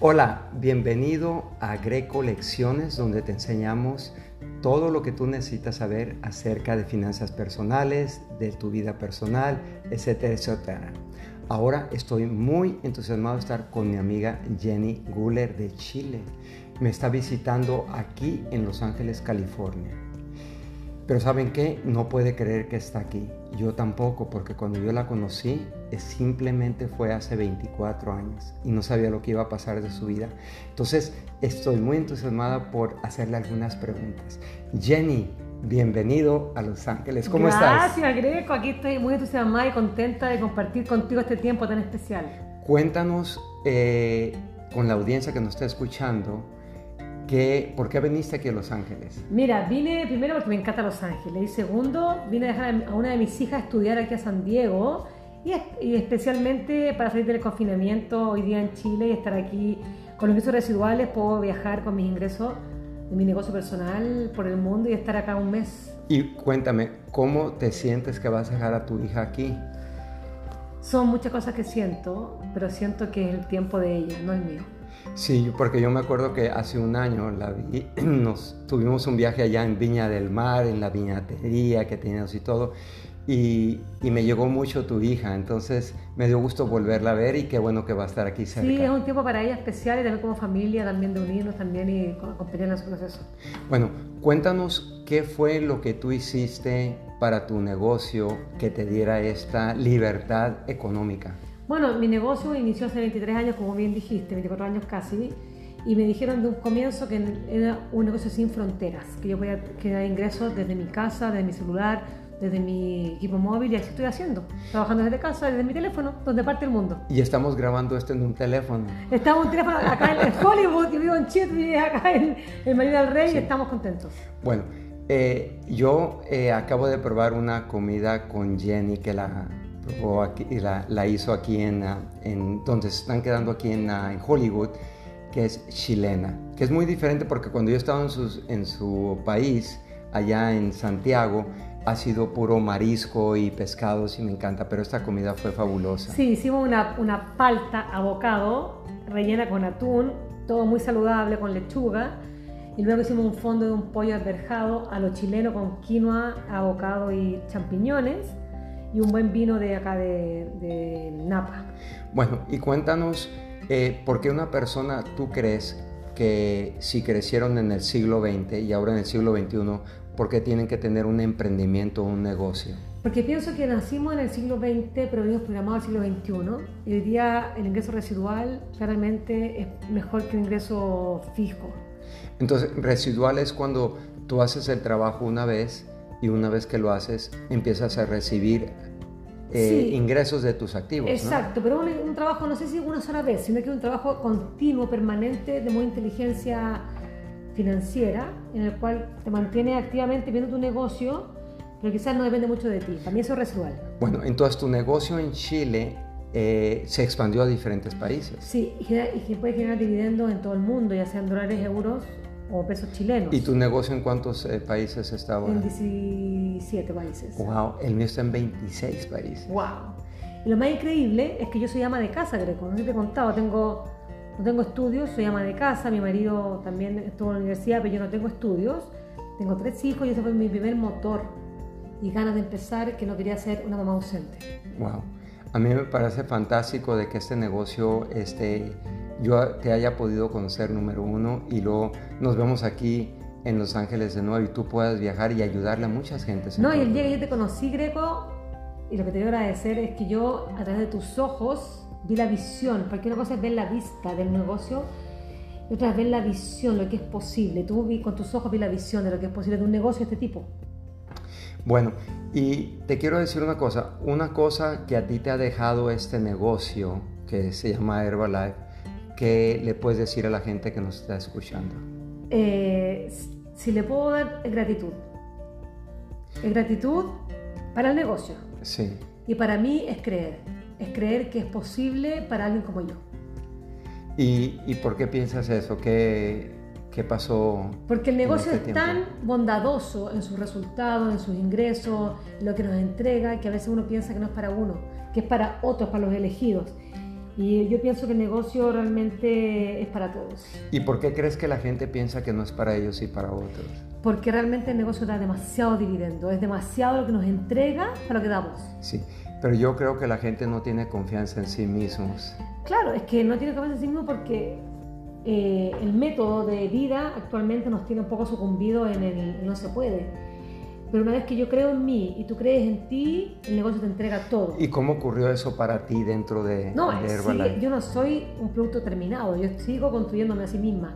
Hola, bienvenido a Greco Lecciones, donde te enseñamos todo lo que tú necesitas saber acerca de finanzas personales, de tu vida personal, etcétera, etcétera. Ahora estoy muy entusiasmado de estar con mi amiga Jenny Guller de Chile. Me está visitando aquí en Los Ángeles, California. Pero ¿saben qué? No puede creer que está aquí. Yo tampoco, porque cuando yo la conocí, simplemente fue hace 24 años y no sabía lo que iba a pasar de su vida. Entonces, estoy muy entusiasmada por hacerle algunas preguntas. Jenny, bienvenido a Los Ángeles. ¿Cómo estás? Gracias, Greco. Aquí estoy muy entusiasmada y contenta de compartir contigo este tiempo tan especial. Cuéntanos eh, con la audiencia que nos está escuchando ¿Por qué viniste aquí a Los Ángeles? Mira, vine primero porque me encanta Los Ángeles y segundo, vine a dejar a una de mis hijas a estudiar aquí a San Diego y, especialmente para salir del confinamiento hoy día en Chile y estar aquí con los ingresos residuales, puedo viajar con mis ingresos de mi negocio personal por el mundo y estar acá un mes. Y cuéntame, ¿cómo te sientes que vas a dejar a tu hija aquí? Son muchas cosas que siento, pero siento que es el tiempo de ella, no el mío. Sí, porque yo me acuerdo que hace un año la nos tuvimos un viaje allá en Viña del Mar, en la viñatería que teníamos y todo, y, me llegó mucho tu hija, entonces me dio gusto volverla a ver y qué bueno que va a estar aquí cerca. Sí, es un tiempo para ella especial y también como familia, también de unirnos también y acompañar en su proceso. Bueno, cuéntanos qué fue lo que tú hiciste para tu negocio que te diera esta libertad económica. Bueno, mi negocio inició hace 23 años, como bien dijiste, 24 años casi, y me dijeron de un comienzo que era un negocio sin fronteras, que yo podía crear ingresos desde mi casa, desde mi celular, desde mi equipo móvil y así estoy haciendo, trabajando desde casa, desde mi teléfono, donde parte el mundo. Y estamos grabando esto en un teléfono. Estamos en un teléfono acá en Hollywood, yo vivo en Chile, acá en, el Marina del Rey y estamos contentos. Bueno, eh, yo eh, acabo de probar una comida con Jenny que la o aquí, la, la, hizo aquí en, ah, en, donde se están quedando aquí en, ah, en, Hollywood, que es chilena, que es muy diferente porque cuando yo estaba en, sus, en su país, allá en Santiago, ha sido puro marisco y pescados y me encanta, pero esta comida fue fabulosa. Sí, hicimos una, una palta abocado rellena con atún, todo muy saludable con lechuga. Y luego hicimos un fondo de un pollo alberjado a lo chileno con quinoa, abocado y champiñones y un buen vino de acá de, Napa. Bueno, y cuéntanos, eh, ¿por qué una persona tú crees que si crecieron en el siglo XX y ahora en el siglo XXI, ¿por qué tienen que tener un emprendimiento o un negocio? Porque pienso que nacimos en el siglo XX, pero venimos programados al siglo XXI. Y hoy día el ingreso residual claramente es mejor que el ingreso fijo. Entonces, residual es cuando tú haces el trabajo una vez y una vez que lo haces empiezas a recibir eh, ingresos de tus activos. Exacto, pero un, un, trabajo no sé si una sola vez, sino que un trabajo continuo, permanente, de muy inteligencia financiera, en el cual te mantiene activamente viendo tu negocio, pero quizás no depende mucho de ti. También eso es residual. Bueno, entonces tu negocio en Chile eh, se expandió a diferentes países. Sí, y, y puede generar dividendos en todo el mundo, ya sean dólares, euros o pesos chilenos. ¿Y tu negocio en cuántos eh, países está ahora? En 17 países. Wow, el mío está en 26 países. Wow. Y lo más increíble es que yo soy ama de casa, Greco. No te he contado, tengo, no tengo estudios, soy ama de casa, mi marido también estuvo en la universidad, pero yo no tengo estudios. Tengo tres hijos y ese fue mi primer motor y ganas de empezar que no quería ser una mamá ausente. Wow. A mí me parece fantástico de que este negocio esté yo te haya podido conocer número uno y luego nos vemos aquí en Los Ángeles de nuevo y tú puedas viajar y ayudarle a muchas gentes. No, y el día que yo te conocí, Greco, y lo que te quiero agradecer es que yo a través de tus ojos vi la visión, porque una cosa es ver la vista del negocio y otra es ver la visión, lo que es posible. Tú vi, con tus ojos vi la visión de lo que es posible de un negocio de este tipo. Bueno, y te quiero decir una cosa, una cosa que a ti te ha dejado este negocio que se llama Herbalife, ¿qué le puedes decir a la gente que nos está escuchando? Eh, si le puedo dar gratitud. gratitud para el negocio. Sí. Y para mí es creer. Es creer que es posible para alguien como yo. ¿Y, por qué piensas eso? ¿Qué, qué pasó? Porque el negocio este es tan bondadoso en sus resultados, en sus ingresos, en lo que nos entrega, que a veces uno piensa que no es para uno, que es para otros, para los elegidos. Y yo pienso que el negocio realmente es para todos. ¿Y por qué crees que la gente piensa que no es para ellos y para otros? Porque realmente el negocio da demasiado dividendo, es demasiado lo que nos entrega para lo que damos. Sí, pero yo creo que la gente no tiene confianza en sí mismos. Claro, es que no tiene confianza en sí mismo porque eh, el método de vida actualmente nos tiene un poco sucumbido en el no se puede. Pero una vez que yo creo en mí y tú crees en ti, el negocio te entrega todo. ¿Y cómo ocurrió eso para ti dentro de, no, de Herbalife? yo no soy un producto terminado, yo sigo construyéndome a sí misma.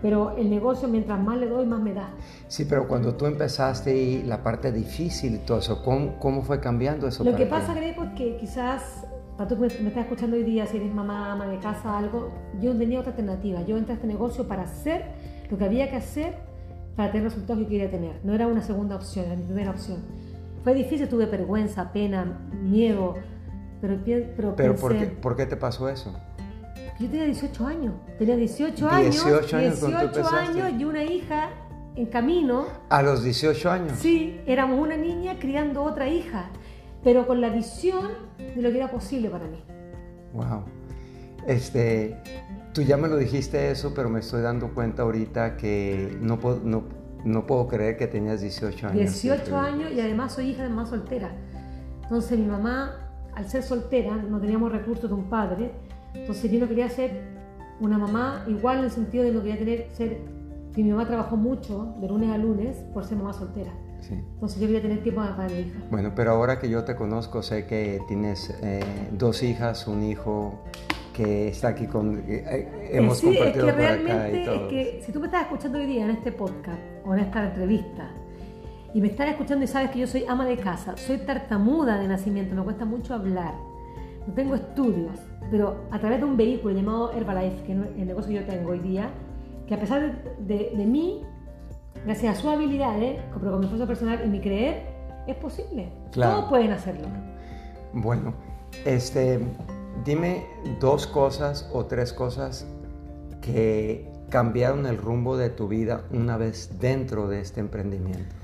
Pero el negocio, mientras más le doy, más me da. Sí, pero cuando tú empezaste y la parte difícil y todo eso, ¿cómo, cómo fue cambiando eso? Lo que pasa, Greco, es que quizás, para tú que me, me estás escuchando hoy día, si eres mamá, ama de casa, algo, yo tenía otra alternativa. Yo entré a este negocio para hacer lo que había que hacer para tener resultados que quería tener. No era una segunda opción, era mi primera opción. Fue difícil, tuve vergüenza, pena, miedo, pero, pero, ¿Pero por, qué, por qué te pasó eso? Yo tenía 18 años, tenía 18 años, 18 años, 18 años y una hija en camino. ¿A los 18 años? Sí, éramos una niña criando otra hija, pero con la visión de lo que era posible para mí. Wow. Este, Tú ya me lo dijiste eso, pero me estoy dando cuenta ahorita que no puedo, no, no puedo creer que tenías 18 años. 18 años y además soy hija de mamá soltera. Entonces mi mamá, al ser soltera, no teníamos recursos de un padre, entonces yo no quería ser una mamá igual en el sentido de no quería tener, ser, que mi mamá trabajó mucho de lunes a lunes por ser mamá soltera. Sí. Entonces yo quería tener tiempo para mi hija. Bueno, pero ahora que yo te conozco, sé que tienes eh, dos hijas, un hijo que está aquí con. Eh, hemos sí, es que realmente, es que si tú me estás escuchando hoy día en este podcast o en esta entrevista y me estás escuchando y sabes que yo soy ama de casa, soy tartamuda de nacimiento, me cuesta mucho hablar, no tengo estudios, pero a través de un vehículo llamado Herbalife, que es el negocio que yo tengo hoy día, que a pesar de, de, mí, gracias a sus habilidades, pero con mi esfuerzo personal y mi creer, es posible. Todos pueden hacerlo. Bueno, este Dime dos cosas o tres cosas que cambiaron el rumbo de tu vida una vez dentro de este emprendimiento.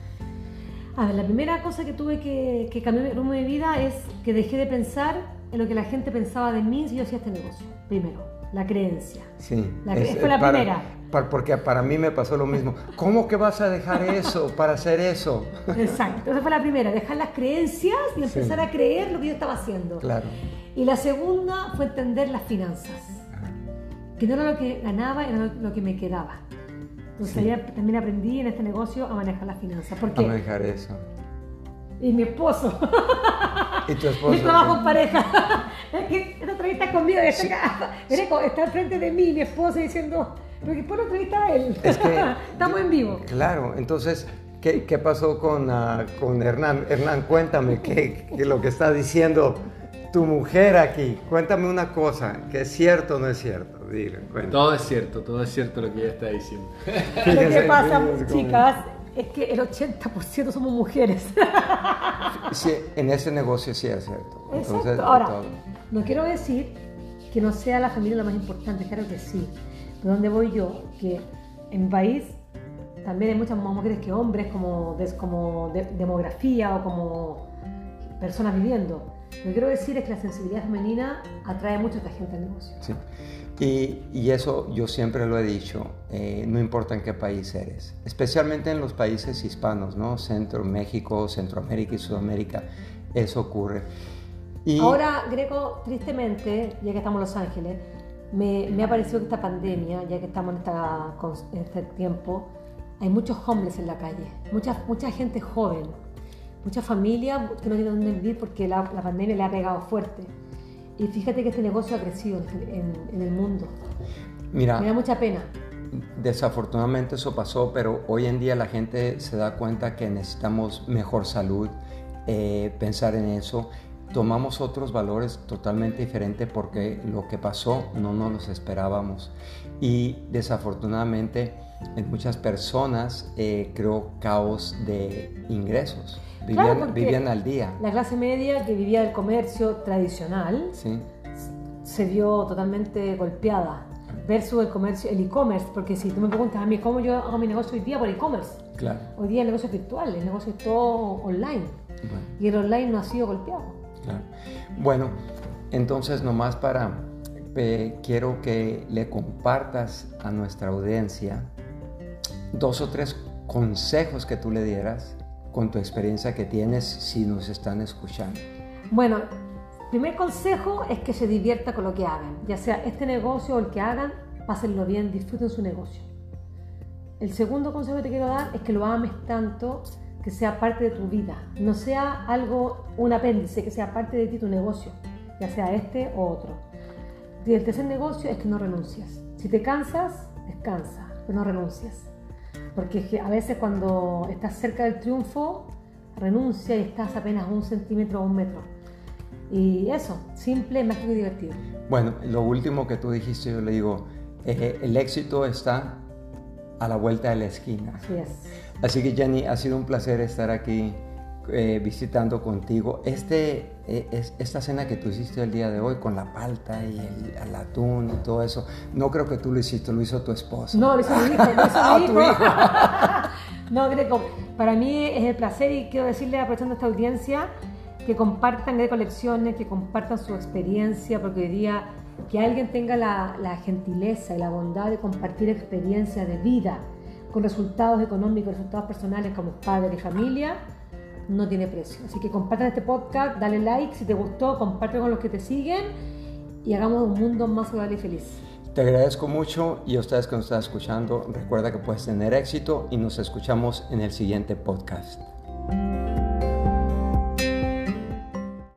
A ver, la primera cosa que tuve que, que cambiar el rumbo de mi vida es que dejé de pensar en lo que la gente pensaba de mí si yo hacía este negocio. Primero, la creencia. Sí. La, fue la primera. Porque para mí me pasó lo mismo. ¿Cómo que vas a dejar eso para hacer eso? Exacto. Esa fue la primera, dejar las creencias y empezar a creer lo que yo estaba haciendo. Claro. Y la segunda fue entender las finanzas, que no era lo que ganaba, era lo que me quedaba. Entonces también aprendí en este negocio a manejar las finanzas. ¿Por qué? A manejar eso. Y mi esposo. ¿Y tu esposo? Mi trabajo en pareja. es que esta entrevista conmigo está acá. Está al frente de mí, mi esposo, diciendo, pero que por la entrevista a él. Es que, Estamos en vivo. Claro, entonces, ¿qué, qué pasó con, uh, con Hernán? Hernán, cuéntame, ¿qué, qué lo que está diciendo? tu mujer aquí. Cuéntame una cosa, que es cierto o no es cierto. Dile, todo es cierto, todo es cierto lo que ella está diciendo. lo que pasa, chicas, es que el 80% somos mujeres. sí, en ese negocio sí es cierto. Entonces, Ahora, no quiero decir que no sea la familia lo más importante, claro que sí. ¿Dónde voy yo? Que en mi país también hay muchas más mujeres que hombres como, como demografía o como personas viviendo. Lo que quiero decir es que la sensibilidad femenina atrae mucho a esta gente al negocio. Sí. Y, y, eso yo siempre lo he dicho, eh, no importa en qué país eres, especialmente en los países hispanos, ¿no? Centro, México, Centroamérica y Sudamérica, eso ocurre. Y... Ahora, Greco, tristemente, ya que estamos en Los Ángeles, me, me ha parecido que esta pandemia, ya que estamos en, esta, en este tiempo, hay muchos hombres en la calle, mucha, mucha gente joven muchas familias que no tienen dónde vivir porque la, pandemia le ha pegado fuerte. Y fíjate que este negocio ha crecido en, el mundo. Mira, me da mucha pena. Desafortunadamente eso pasó, pero hoy en día la gente se da cuenta que necesitamos mejor salud, eh, pensar en eso. Tomamos otros valores totalmente diferentes porque lo que pasó no nos lo esperábamos. Y desafortunadamente en muchas personas eh, creó caos de ingresos. Vivían, al día. La clase media que vivía del comercio tradicional se vio totalmente golpeada versus el comercio, el e-commerce, porque si tú me preguntas a mí cómo yo hago mi negocio hoy día por e-commerce, claro. hoy día el negocio es virtual, el negocio es todo online y el online no ha sido golpeado. Bueno, entonces nomás para quiero que le compartas a nuestra audiencia dos o tres consejos que tú le dieras con tu experiencia que tienes si nos están escuchando. Bueno, primer consejo es que se divierta con lo que hagan, ya sea este negocio o el que hagan, pásenlo bien, disfruten su negocio. El segundo consejo que te quiero dar es que lo ames tanto que sea parte de tu vida, no sea algo, un apéndice, que sea parte de ti tu negocio, ya sea este o otro. Y el tercer negocio es que no renuncies. Si te cansas, descansa, pero no renuncies. Porque a veces cuando estás cerca del triunfo, renuncia y estás apenas un centímetro o un metro. Y eso, simple, mágico y divertido. Bueno, lo último que tú dijiste, yo le digo, eh, el éxito está a la vuelta de la esquina. Así es. Así que Jenny, ha sido un placer estar aquí eh, visitando contigo. Este, eh, es, esta cena que tú hiciste el día de hoy con la palta y el, atún y todo eso, no creo que tú lo hiciste, lo hizo tu esposo. No, lo hizo mi hijo, lo hizo mi hijo. no, Greco, para mí es el placer y quiero decirle, aprovechando esta audiencia, que compartan Greco Lecciones, que compartan su experiencia, porque hoy día que alguien tenga la, la gentileza y la bondad de compartir experiencias de vida con resultados económicos, resultados personales como padre y familia, no tiene precio. Así que compartan este podcast, dale like si te gustó, comparte con los que te siguen y hagamos un mundo más saludable y feliz. Te agradezco mucho y a ustedes que nos están escuchando, recuerda que puedes tener éxito y nos escuchamos en el siguiente podcast.